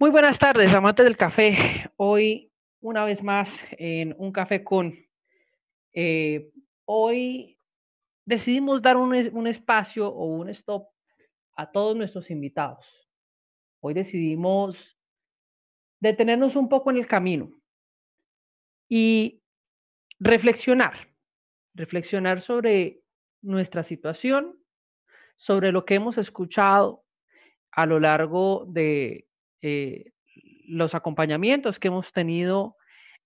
Muy buenas tardes, amantes del café. Hoy, una vez más, en un café con. Eh, hoy decidimos dar un, un espacio o un stop a todos nuestros invitados. Hoy decidimos detenernos un poco en el camino y reflexionar, reflexionar sobre nuestra situación, sobre lo que hemos escuchado a lo largo de eh, los acompañamientos que hemos tenido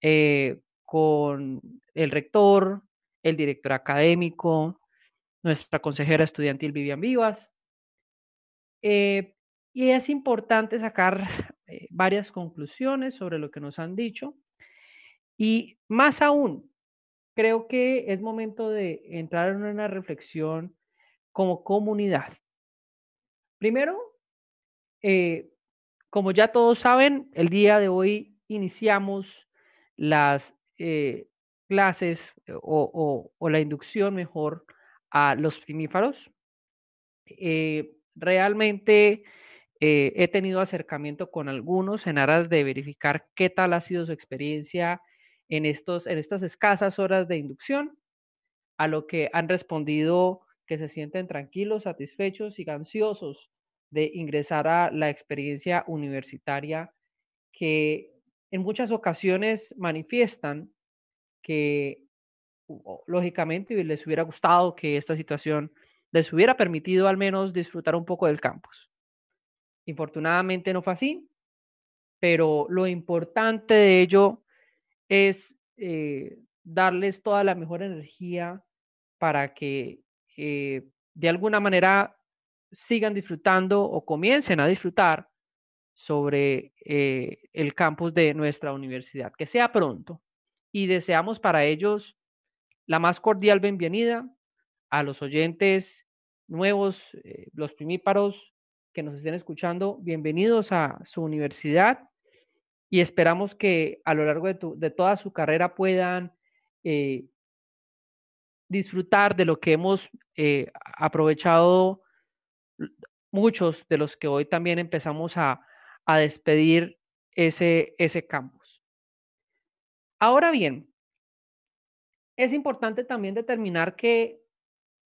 eh, con el rector, el director académico, nuestra consejera estudiantil Vivian Vivas. Eh, y es importante sacar varias conclusiones sobre lo que nos han dicho. Y más aún, creo que es momento de entrar en una reflexión como comunidad. Primero, como ya todos saben, el día de hoy iniciamos las eh, clases eh, o, la inducción mejor a los primíparos. realmente he tenido acercamiento con algunos en aras de verificar qué tal ha sido su experiencia en, estos, en estas escasas horas de inducción, a lo que han respondido que se sienten tranquilos, satisfechos y ansiosos de ingresar a la experiencia universitaria que en muchas ocasiones manifiestan que lógicamente les hubiera gustado que esta situación les hubiera permitido al menos disfrutar un poco del campus. Infortunadamente no fue así, pero lo importante de ello es eh, darles toda la mejor energía para que eh, de alguna manera sigan disfrutando o comiencen a disfrutar sobre eh, el campus de nuestra universidad. Que sea pronto. Y deseamos para ellos la más cordial bienvenida a los oyentes nuevos, eh, los primíparos que nos estén escuchando. Bienvenidos a su universidad y esperamos que a lo largo de, toda su carrera puedan eh, disfrutar de lo que hemos aprovechado muchos de los que hoy también empezamos a, despedir ese, ese campus. Ahora bien, es importante también determinar que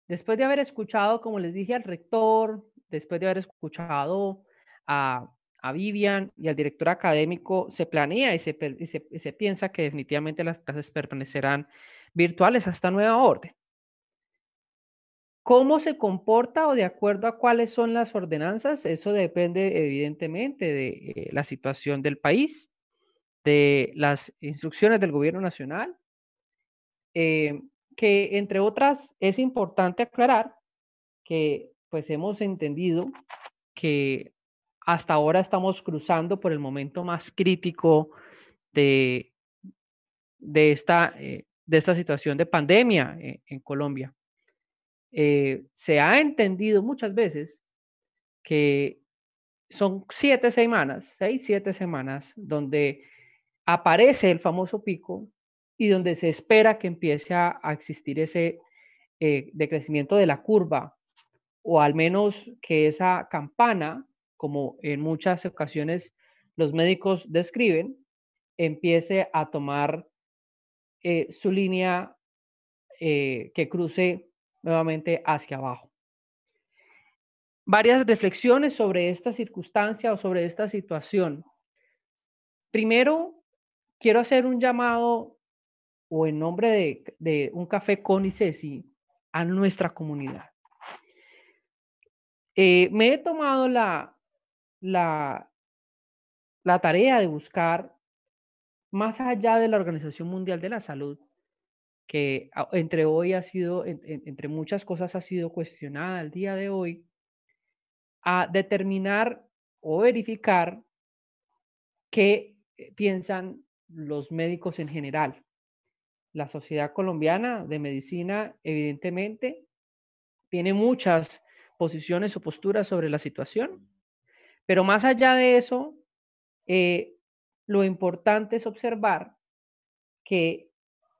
después de haber escuchado, como les dije, al rector, después de haber escuchado a, Vivian y al director académico, se planea y se, y se piensa que definitivamente las clases permanecerán virtuales hasta nueva orden cómo se comporta o de acuerdo a cuáles son las ordenanzas, eso depende evidentemente de eh, la situación del país, de las instrucciones del gobierno nacional, eh, que entre otras es importante aclarar que pues hemos entendido que hasta ahora estamos cruzando por el momento más crítico de, de, esta, eh, de esta situación de pandemia en Colombia. Eh, se ha entendido muchas veces que son siete semanas, seis, siete semanas, donde aparece el famoso pico y donde se espera que empiece a, existir ese eh, decrecimiento de la curva, o al menos que esa campana, como en muchas ocasiones los médicos describen, empiece a tomar eh, su línea que cruce nuevamente hacia abajo. Varias reflexiones sobre esta circunstancia o sobre esta situación. Primero, quiero hacer un llamado o en nombre de, un café con Ceci a nuestra comunidad. Eh, me he tomado la, la, la tarea de buscar, más allá de la Organización Mundial de la Salud, que entre hoy ha sido, entre muchas cosas ha sido cuestionada al día de hoy, a determinar o verificar qué eh, piensan los médicos en general. La Sociedad Colombiana de Medicina, evidentemente, tiene muchas posiciones o posturas sobre la situación, pero más allá de eso, eh, lo importante es observar que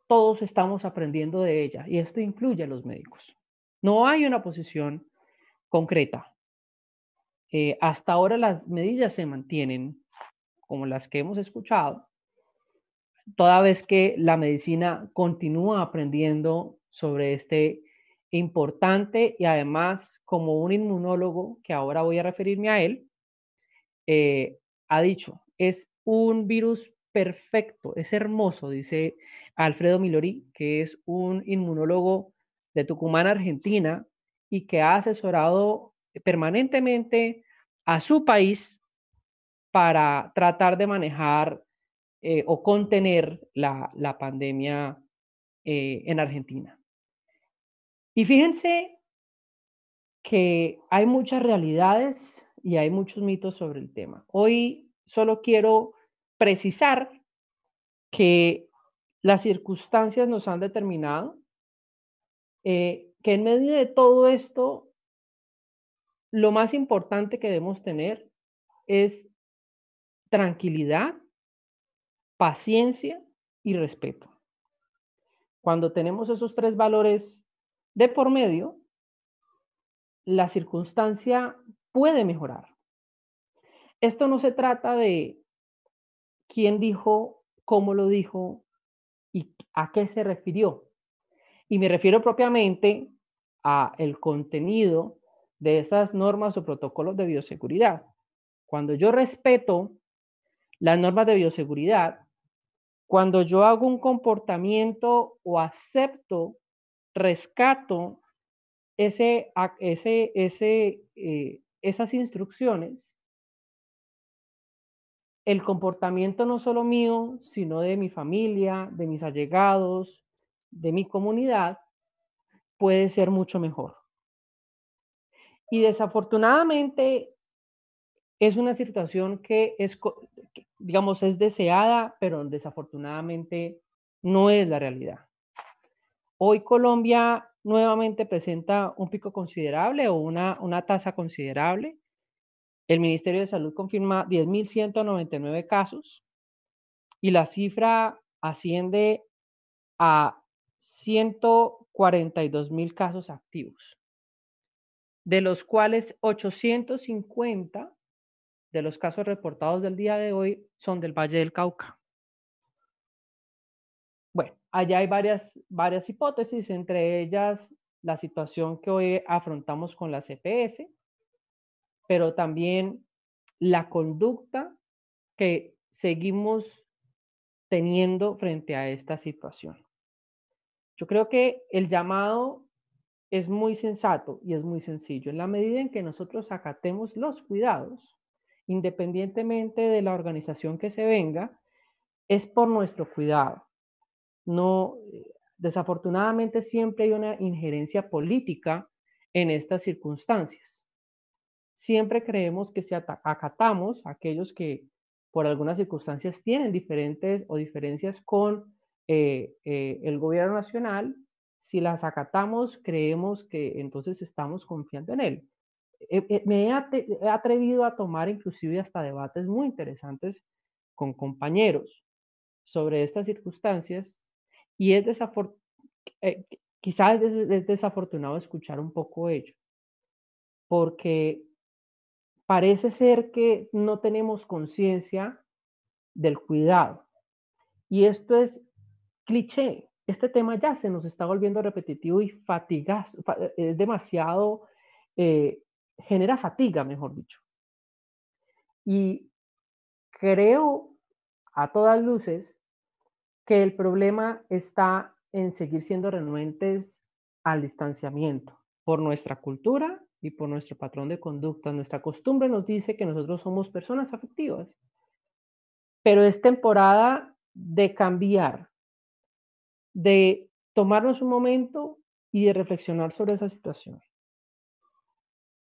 todos estamos aprendiendo de ella y esto incluye a los médicos. No hay una posición concreta. Eh, hasta ahora las medidas se mantienen como las que hemos escuchado, toda vez que la medicina continúa aprendiendo sobre este importante y además como un inmunólogo, que ahora voy a referirme a él, eh, ha dicho, es un virus perfecto, es hermoso, dice Alfredo Milori, que es un inmunólogo de Tucumán, Argentina, y que ha asesorado permanentemente a su país para tratar de manejar eh, o contener la, pandemia eh, en Argentina. Y fíjense que hay muchas realidades y hay muchos mitos sobre el tema. Hoy solo quiero precisar que las circunstancias nos han determinado eh, que en medio de todo esto, lo más importante que debemos tener es tranquilidad, paciencia y respeto. Cuando tenemos esos tres valores de por medio, la circunstancia puede mejorar. Esto no se trata de quién dijo, cómo lo dijo y a qué se refirió. Y me refiero propiamente a el contenido de esas normas o protocolos de bioseguridad. Cuando yo respeto las normas de bioseguridad, cuando yo hago un comportamiento o acepto, rescato eh, esas instrucciones, el comportamiento no solo mío, sino de mi familia, de mis allegados, de mi comunidad, puede ser mucho mejor. Y desafortunadamente es una situación que es, digamos, es deseada, pero desafortunadamente no es la realidad. Hoy Colombia nuevamente presenta un pico considerable o una, una tasa considerable el Ministerio de Salud confirma 10.199 casos y la cifra asciende a 142.000 casos activos, de los cuales 850 de los casos reportados del día de hoy son del Valle del Cauca. Bueno, allá hay varias, varias hipótesis, entre ellas la situación que hoy afrontamos con la CPS, pero también la conducta que seguimos teniendo frente a esta situación. Yo creo que el llamado es muy sensato y es muy sencillo. En la medida en que nosotros acatemos los cuidados, independientemente de la organización que se venga, es por nuestro cuidado. No, eh, desafortunadamente siempre hay una injerencia política en estas circunstancias siempre creemos que si acatamos a aquellos que por algunas circunstancias tienen diferentes o diferencias con eh, eh, el gobierno nacional, si las acatamos, creemos que entonces estamos confiando en él. Eh, me he, atrevido a tomar inclusive hasta debates muy interesantes con compañeros sobre estas circunstancias y es desafortunado, quizás es desafortunado escuchar un poco ello, porque parece ser que no tenemos conciencia del cuidado. Y esto es cliché. Este tema ya se nos está volviendo repetitivo y fatigas, es demasiado, eh, genera fatiga, mejor dicho. Y creo a todas luces que el problema está en seguir siendo renuentes al distanciamiento por nuestra cultura y por nuestro patrón de conducta. Nuestra costumbre nos dice que nosotros somos personas afectivas, pero es temporada de cambiar, de tomarnos un momento y de reflexionar sobre esa situación.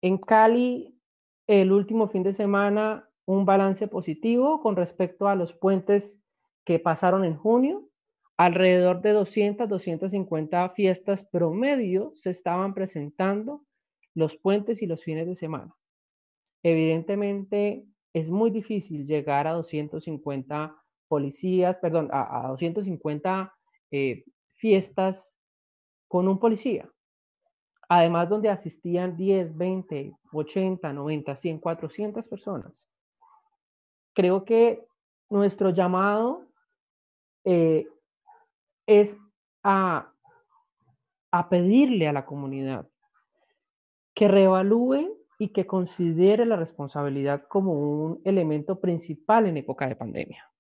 En Cali, el último fin de semana, un balance positivo con respecto a los puentes que pasaron en junio. Alrededor de 200, 250 fiestas promedio se estaban presentando los puentes y los fines de semana. Evidentemente, es muy difícil llegar a 250 policías, perdón, a, 250 eh, fiestas con un policía. Además, donde asistían 10, 20, 80, 90, 100, 400 personas. Creo que nuestro llamado eh, es a, a pedirle a la comunidad que reevalúe y que considere la responsabilidad como un elemento principal en época de pandemia.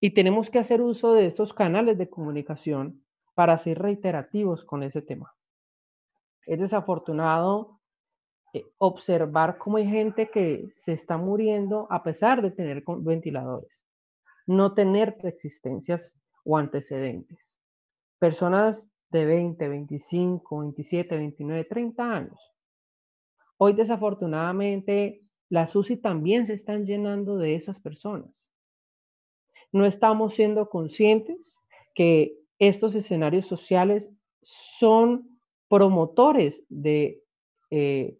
Y tenemos que hacer uso de estos canales de comunicación para ser reiterativos con ese tema. Es desafortunado eh, observar cómo hay gente que se está muriendo a pesar de tener ventiladores, no tener preexistencias o antecedentes. Personas de 20, 25, 27, 29, 30 años. Hoy desafortunadamente las UCI también se están llenando de esas personas. No estamos siendo conscientes que estos escenarios sociales son promotores de, eh,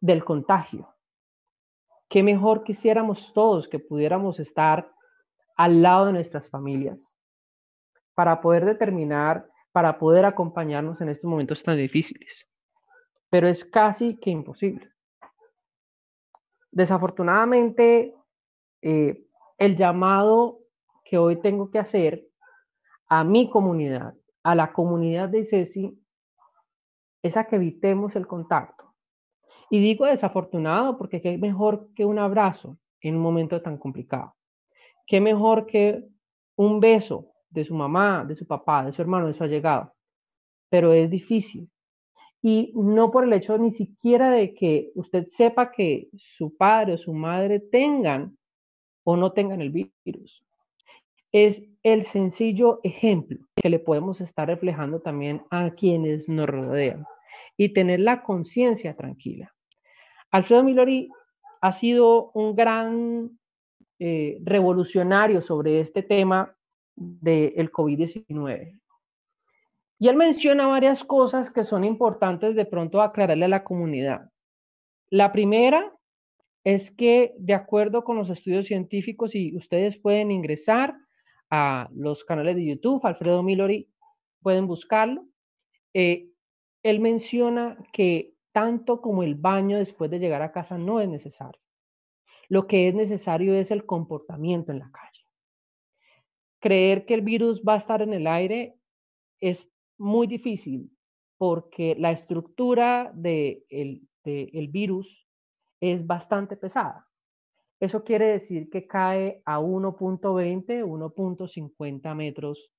del contagio. Qué mejor quisiéramos todos que pudiéramos estar al lado de nuestras familias para poder determinar, para poder acompañarnos en estos momentos tan difíciles. Pero es casi que imposible. Desafortunadamente, eh, el llamado que hoy tengo que hacer a mi comunidad, a la comunidad de ICESI, es a que evitemos el contacto. Y digo desafortunado porque qué mejor que un abrazo en un momento tan complicado. Qué mejor que un beso de su mamá, de su papá, de su hermano, de su allegado. Pero es difícil. Y no por el hecho ni siquiera de que usted sepa que su padre o su madre tengan o no tengan el virus. Es el sencillo ejemplo que le podemos estar reflejando también a quienes nos rodean y tener la conciencia tranquila. Alfredo Milori ha sido un gran eh, revolucionario sobre este tema del COVID-19. Y él menciona varias cosas que son importantes de pronto aclararle a la comunidad. La primera es que de acuerdo con los estudios científicos, y ustedes pueden ingresar a los canales de YouTube, Alfredo Milori, pueden buscarlo, eh, él menciona que tanto como el baño después de llegar a casa no es necesario. Lo que es necesario es el comportamiento en la calle. Creer que el virus va a estar en el aire es muy difícil porque la estructura del de virus es bastante pesada. Eso quiere decir que cae a 1.20, 1.50 metros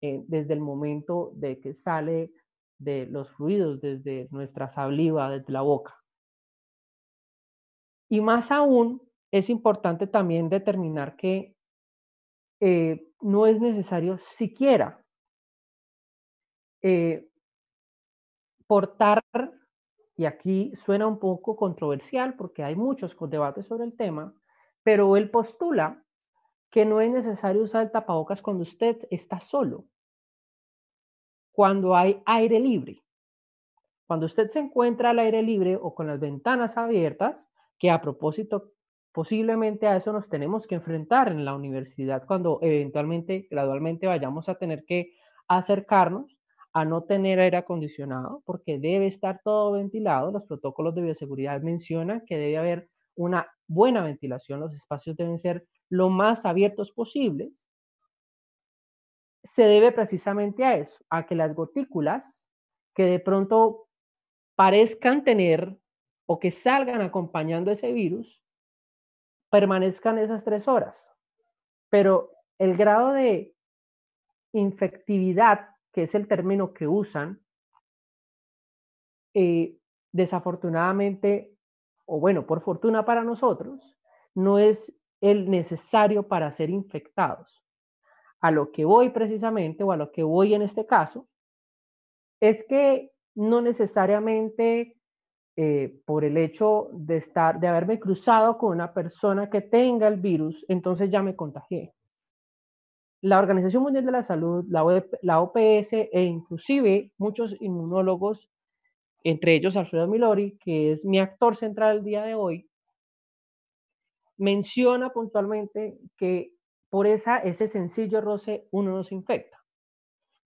eh, desde el momento de que sale de los fluidos, desde nuestra saliva, desde la boca. Y más aún, es importante también determinar que eh, no es necesario siquiera eh, portar, y aquí suena un poco controversial porque hay muchos debates sobre el tema, pero él postula que no es necesario usar tapabocas cuando usted está solo cuando hay aire libre. Cuando usted se encuentra al aire libre o con las ventanas abiertas, que a propósito, posiblemente a eso nos tenemos que enfrentar en la universidad cuando eventualmente, gradualmente vayamos a tener que acercarnos a no tener aire acondicionado, porque debe estar todo ventilado. Los protocolos de bioseguridad mencionan que debe haber una buena ventilación, los espacios deben ser lo más abiertos posibles se debe precisamente a eso, a que las gotículas que de pronto parezcan tener o que salgan acompañando ese virus, permanezcan esas tres horas. Pero el grado de infectividad, que es el término que usan, eh, desafortunadamente, o bueno, por fortuna para nosotros, no es el necesario para ser infectados a lo que voy precisamente, o a lo que voy en este caso, es que no necesariamente eh, por el hecho de estar, de haberme cruzado con una persona que tenga el virus, entonces ya me contagié. La Organización Mundial de la Salud, la, OPS e inclusive muchos inmunólogos, entre ellos Alfredo Milori, que es mi actor central el día de hoy, menciona puntualmente que por esa, ese sencillo roce uno no se infecta.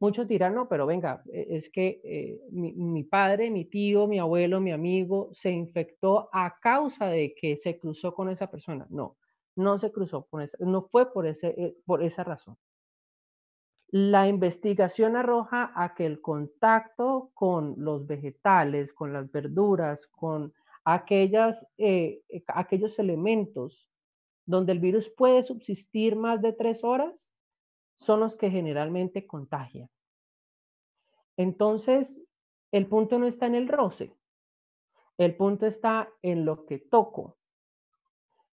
Muchos dirán, no, pero venga, e, es que eh, mi, padre, mi tío, mi abuelo, mi amigo se infectó a causa de que se cruzó con esa persona. No, no se cruzó por esa, no fue por, ese, eh, por esa razón. La investigación arroja a que el contacto con los vegetales, con las verduras, con aquellas, eh, eh, aquellos elementos donde el virus puede subsistir más de tres horas, son los que generalmente contagian. Entonces, el punto no está en el roce, el punto está en lo que toco,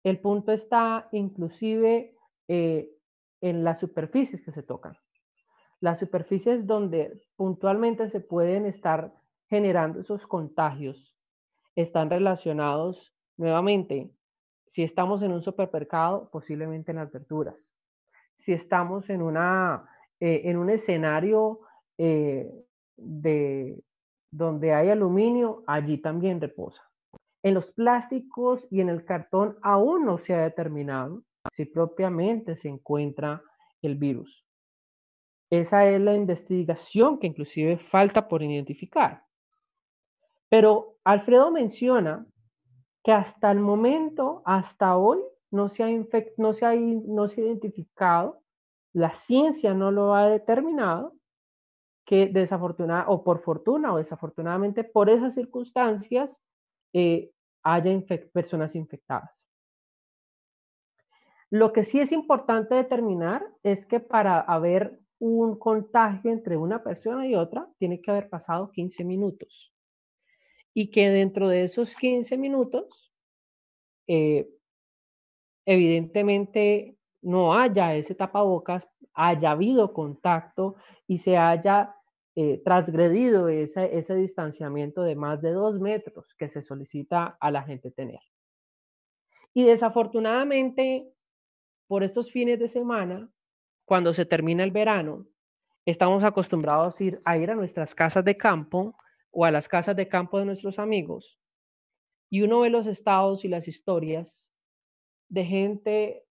el punto está inclusive eh, en las superficies que se tocan. Las superficies donde puntualmente se pueden estar generando esos contagios están relacionados nuevamente. Si estamos en un supermercado, posiblemente en las verduras. Si estamos en, una, eh, en un escenario eh, de, donde hay aluminio, allí también reposa. En los plásticos y en el cartón aún no se ha determinado si propiamente se encuentra el virus. Esa es la investigación que inclusive falta por identificar. Pero Alfredo menciona que hasta el momento, hasta hoy, no se ha, no se ha, no se ha identificado, la ciencia no lo ha determinado, que desafortunada o por fortuna o desafortunadamente por esas circunstancias eh, haya personas infectadas. Lo que sí es importante determinar es que para haber un contagio entre una persona y otra, tiene que haber pasado 15 minutos. Y que dentro de esos 15 minutos, eh, evidentemente no haya ese tapabocas, haya habido contacto y se haya eh, transgredido ese, ese distanciamiento de más de dos metros que se solicita a la gente tener. Y desafortunadamente, por estos fines de semana, cuando se termina el verano, estamos acostumbrados a ir, a ir a nuestras casas de campo o a las casas de campo de nuestros amigos y uno ve los estados y las historias de gente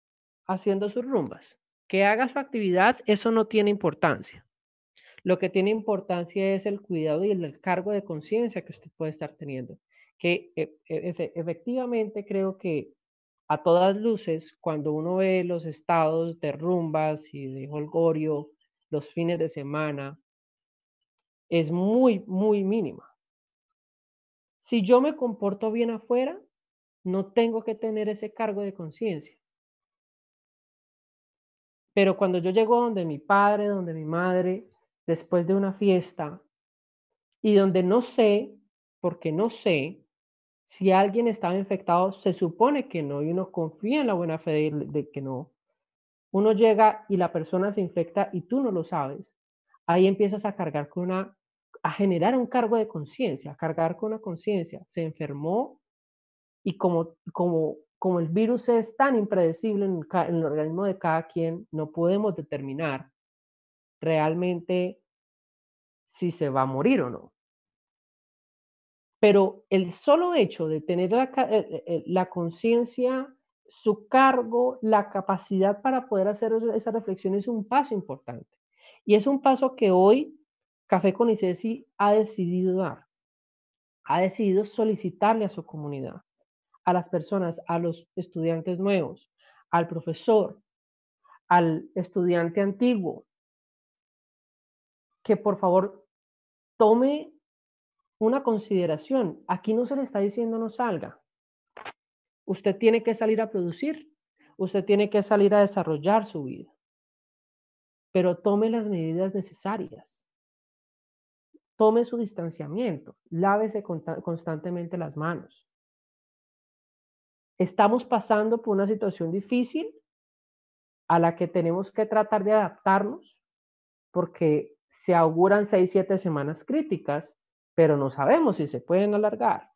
haciendo sus rumbas. Que haga su actividad, eso no tiene importancia. Lo que tiene importancia es el cuidado y el cargo de conciencia que usted puede estar teniendo. Que e, e, efectivamente creo que a todas luces, cuando uno ve los estados de rumbas y de holgorio los fines de semana, es muy, muy mínima. Si yo me comporto bien afuera, no tengo que tener ese cargo de conciencia. Pero cuando yo llego donde mi padre, donde mi madre, después de una fiesta y donde no sé, porque no sé, si alguien estaba infectado, se supone que no y uno confía en la buena fe de, que no. Uno llega y la persona se infecta y tú no lo sabes. Ahí empiezas a cargar con una, a generar un cargo de conciencia, a cargar con una conciencia. Se enfermó y como, como, como el virus es tan impredecible en el organismo de cada quien, no podemos determinar realmente si se va a morir o no. Pero el solo hecho de tener la, eh, eh, la conciencia, su cargo, la capacidad para poder hacer esa reflexión es un paso importante. Y es un paso que hoy Café con ICESI ha decidido dar. Ha decidido solicitarle a su comunidad, a las personas, a los estudiantes nuevos, al profesor, al estudiante antiguo, que por favor tome una consideración. Aquí no se le está diciendo no salga. Usted tiene que salir a producir. Usted tiene que salir a desarrollar su vida. Pero tome las medidas necesarias. Tome su distanciamiento. Lávese constantemente las manos. Estamos pasando por una situación difícil a la que tenemos que tratar de adaptarnos porque se auguran seis, siete semanas críticas, pero no sabemos si se pueden alargar.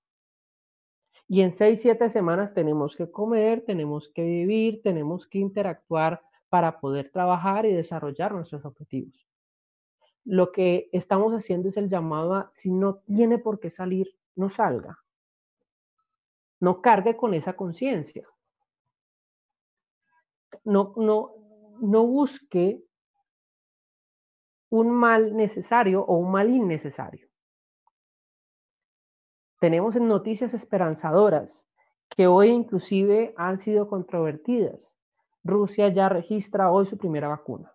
Y en seis, siete semanas tenemos que comer, tenemos que vivir, tenemos que interactuar para poder trabajar y desarrollar nuestros objetivos. Lo que estamos haciendo es el llamado a, si no tiene por qué salir, no salga. No cargue con esa conciencia. No, no, no busque un mal necesario o un mal innecesario. Tenemos noticias esperanzadoras que hoy inclusive han sido controvertidas. Rusia ya registra hoy su primera vacuna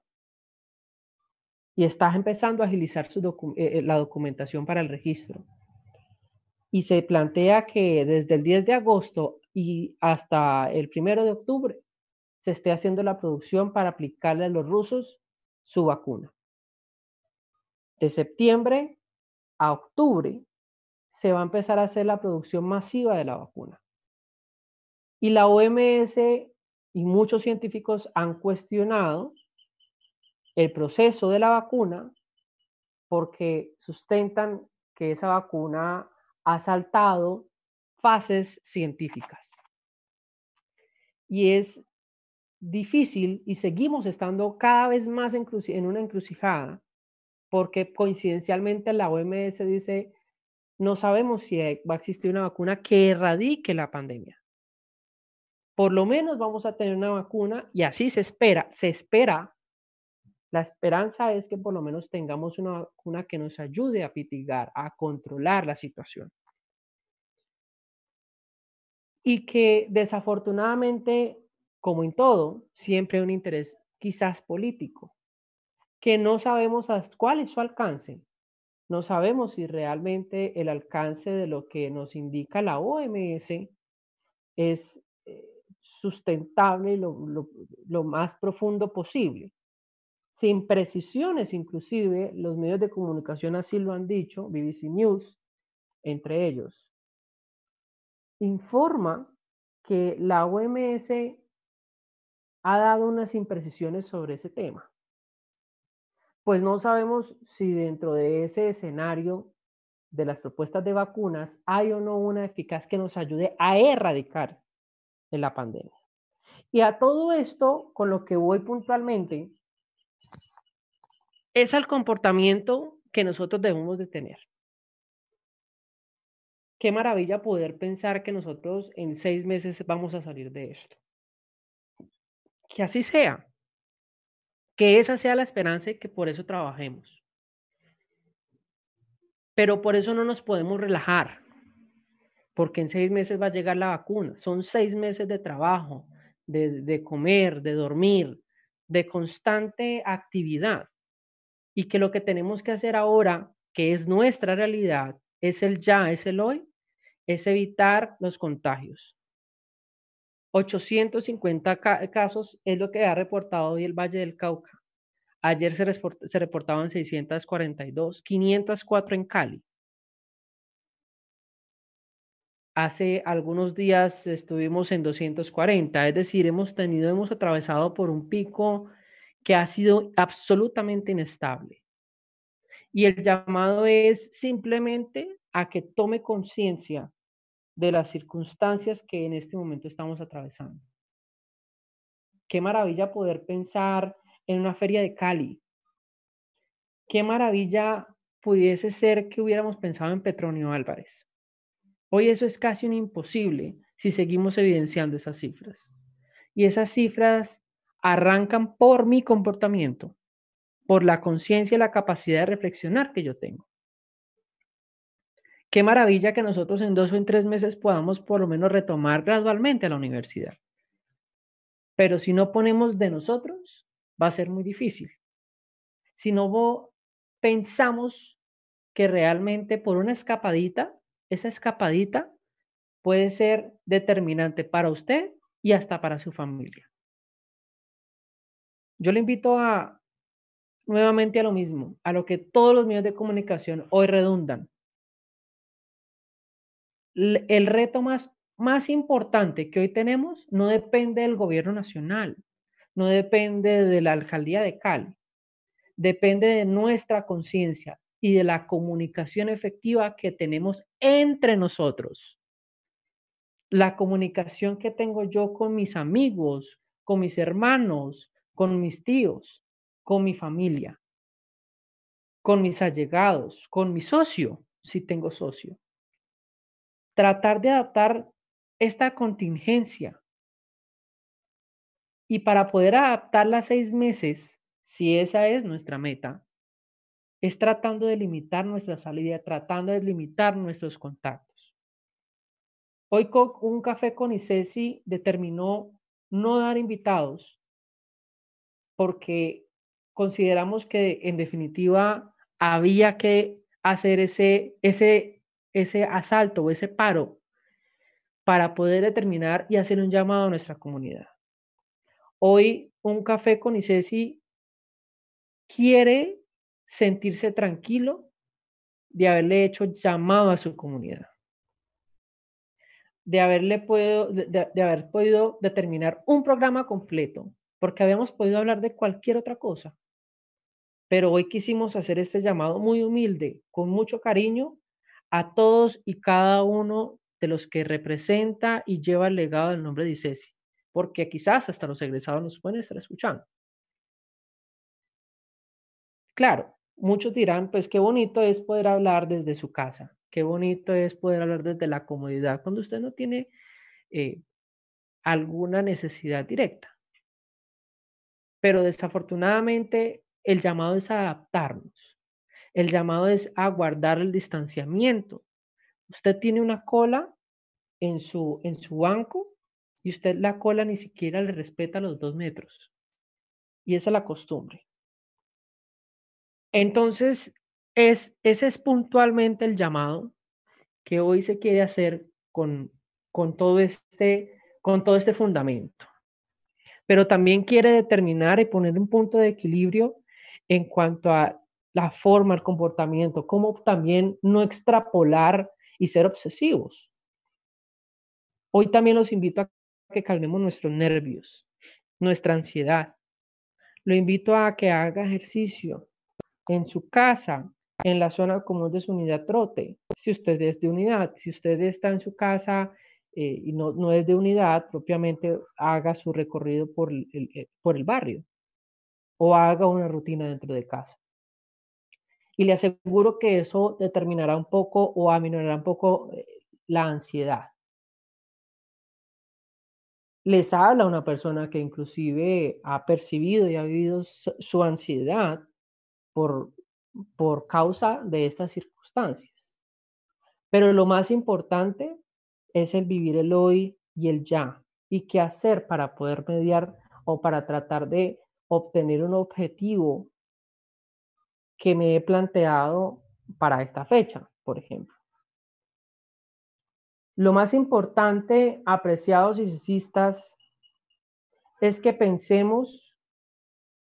y está empezando a agilizar eh, eh, la documentación para el registro. Y se plantea que desde el 10 de agosto y hasta el 1 de octubre se esté haciendo la producción para aplicarle a los rusos su vacuna. De septiembre a octubre se va a empezar a hacer la producción masiva de la vacuna. Y la OMS y muchos científicos han cuestionado el proceso de la vacuna porque sustentan que esa vacuna ha saltado fases científicas. Y es difícil y seguimos estando cada vez más en una encrucijada porque coincidencialmente la OMS dice, no sabemos si va a existir una vacuna que erradique la pandemia. Por lo menos vamos a tener una vacuna y así se espera, se espera la esperanza es que por lo menos tengamos una vacuna que nos ayude a mitigar, a controlar la situación. Y que desafortunadamente, como en todo, siempre hay un interés quizás político, que no sabemos cuál es su alcance. No sabemos si realmente el alcance de lo que nos indica la OMS es eh, sustentable lo, lo más profundo posible sin precisiones inclusive, los medios de comunicación así lo han dicho, BBC News, entre ellos, informa que la OMS ha dado unas imprecisiones sobre ese tema. Pues no sabemos si dentro de ese escenario de las propuestas de vacunas hay o no una eficaz que nos ayude a erradicar la pandemia. Y a todo esto, con lo que voy puntualmente, es el comportamiento que nosotros debemos de tener. Qué maravilla poder pensar que nosotros en seis meses vamos a salir de esto. Que así sea. Que esa sea la esperanza y que por eso trabajemos. Pero por eso no nos podemos relajar, porque en seis meses va a llegar la vacuna. Son seis meses de trabajo, de, de comer, de dormir, de constante actividad y que lo que tenemos que hacer ahora, que es nuestra realidad, es el ya, es el hoy, es evitar los contagios. 850 casos es lo que ha reportado hoy el Valle del Cauca. Ayer se, se reportaban 642, 504 en Cali. Hace algunos días estuvimos en 240, es decir, hemos tenido, hemos atravesado por un pico que ha sido absolutamente inestable. Y el llamado es simplemente a que tome conciencia de las circunstancias que en este momento estamos atravesando. Qué maravilla poder pensar en una feria de Cali. Qué maravilla pudiese ser que hubiéramos pensado en Petronio Álvarez. Hoy eso es casi un imposible si seguimos evidenciando esas cifras. Y esas cifras arrancan por mi comportamiento, por la conciencia y la capacidad de reflexionar que yo tengo. Qué maravilla que nosotros en dos o en tres meses podamos por lo menos retomar gradualmente a la universidad. Pero si no ponemos de nosotros, va a ser muy difícil. Si no pensamos que realmente por una escapadita, esa escapadita puede ser determinante para usted y hasta para su familia. Yo le invito a nuevamente a lo mismo, a lo que todos los medios de comunicación hoy redundan. El reto más, más importante que hoy tenemos no depende del gobierno nacional, no depende de la alcaldía de Cali, depende de nuestra conciencia y de la comunicación efectiva que tenemos entre nosotros. La comunicación que tengo yo con mis amigos, con mis hermanos, con mis tíos, con mi familia, con mis allegados, con mi socio, si tengo socio. Tratar de adaptar esta contingencia. Y para poder adaptarla a seis meses, si esa es nuestra meta, es tratando de limitar nuestra salida, tratando de limitar nuestros contactos. Hoy un café con ICESI determinó no dar invitados porque consideramos que en definitiva había que hacer ese, ese, ese asalto o ese paro para poder determinar y hacer un llamado a nuestra comunidad. Hoy un café con ICESI quiere sentirse tranquilo de haberle hecho llamado a su comunidad, de haberle podido, de, haber podido determinar un programa completo, porque habíamos podido hablar de cualquier otra cosa. Pero hoy quisimos hacer este llamado muy humilde, con mucho cariño, a todos y cada uno de los que representa y lleva el legado del nombre de ICESI, porque quizás hasta los egresados nos pueden estar escuchando. Claro, muchos dirán, pues qué bonito es poder hablar desde su casa, qué bonito es poder hablar desde la comodidad cuando usted no tiene eh, alguna necesidad directa. Pero desafortunadamente el llamado es adaptarnos. El llamado es a guardar el distanciamiento. Usted tiene una cola en su, en su banco y usted la cola ni siquiera le respeta los dos metros. Y esa es la costumbre. Entonces, es, ese es puntualmente el llamado que hoy se quiere hacer con, con, todo este, con todo este fundamento. Pero también quiere determinar y poner un punto de equilibrio en cuanto a la forma, el comportamiento, cómo también no extrapolar y ser obsesivos. Hoy también los invito a que calmemos nuestros nervios, nuestra ansiedad. Lo invito a que haga ejercicio, en su casa, en la zona común de su unidad trote. Si usted es de unidad, si usted está en su casa eh, y no, no, es de unidad, propiamente haga su recorrido por el, por el barrio o haga una rutina dentro de casa. Y le aseguro que eso determinará un poco o aminorará un poco eh, la ansiedad. Les habla una persona que inclusive ha percibido y ha vivido su ansiedad por, por causa de estas circunstancias. Pero lo más importante es el vivir el hoy y el ya y qué hacer para poder mediar o para tratar de obtener un objetivo que me he planteado para esta fecha, por ejemplo. Lo más importante, apreciados y cesistas, es que pensemos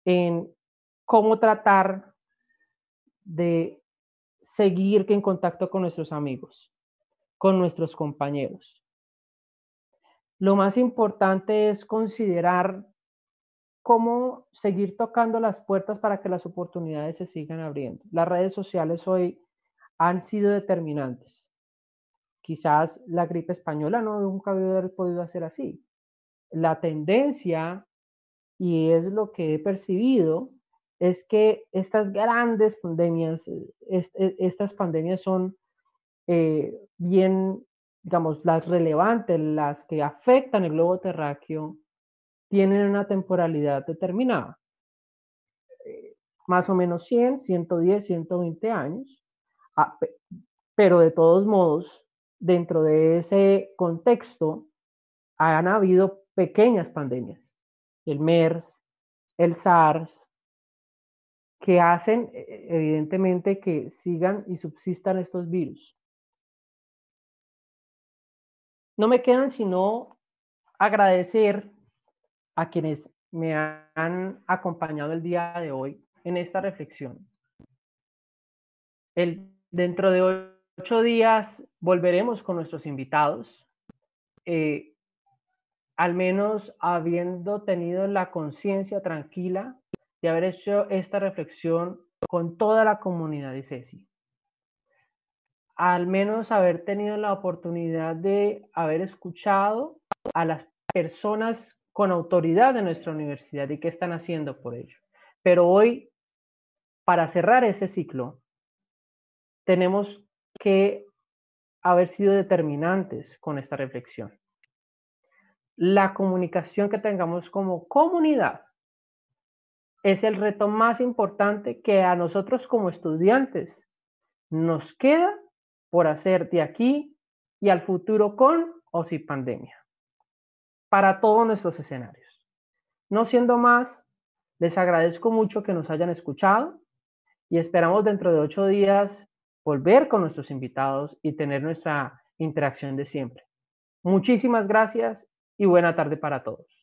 en cómo tratar de seguir en contacto con nuestros amigos, con nuestros compañeros. Lo más importante es considerar cómo seguir tocando las puertas para que las oportunidades se sigan abriendo. Las redes sociales hoy han sido determinantes. Quizás la gripe española no nunca había podido hacer así. La tendencia, y es lo que he percibido, es que estas grandes pandemias, e, estas pandemias son eh, bien, digamos, las relevantes, las que afectan el globo terráqueo, tienen una temporalidad determinada. Eh, más o menos 100, 110, 120 años. Ah, pero de todos modos, dentro de ese contexto, han habido pequeñas pandemias. El MERS, el SARS, que hacen e, evidentemente que sigan y subsistan estos virus. No me quedan sino agradecer a quienes me han acompañado el día de hoy en esta reflexión. El, dentro de ocho días volveremos con nuestros invitados, eh, al menos habiendo tenido la conciencia tranquila de haber hecho esta reflexión con toda la comunidad de CESI. Al menos haber tenido la oportunidad de haber escuchado a las personas con autoridad de nuestra universidad y qué están haciendo por ello. Pero hoy, para cerrar ese ciclo, tenemos que haber sido determinantes con esta reflexión. La comunicación que tengamos como comunidad es el reto más importante que a nosotros como estudiantes nos queda por hacer de aquí y al futuro con o sin pandemia, para todos nuestros escenarios. No siendo más, les agradezco mucho que nos hayan escuchado y esperamos dentro de ocho días volver con nuestros invitados y tener nuestra interacción de siempre. Muchísimas gracias y buena tarde para todos.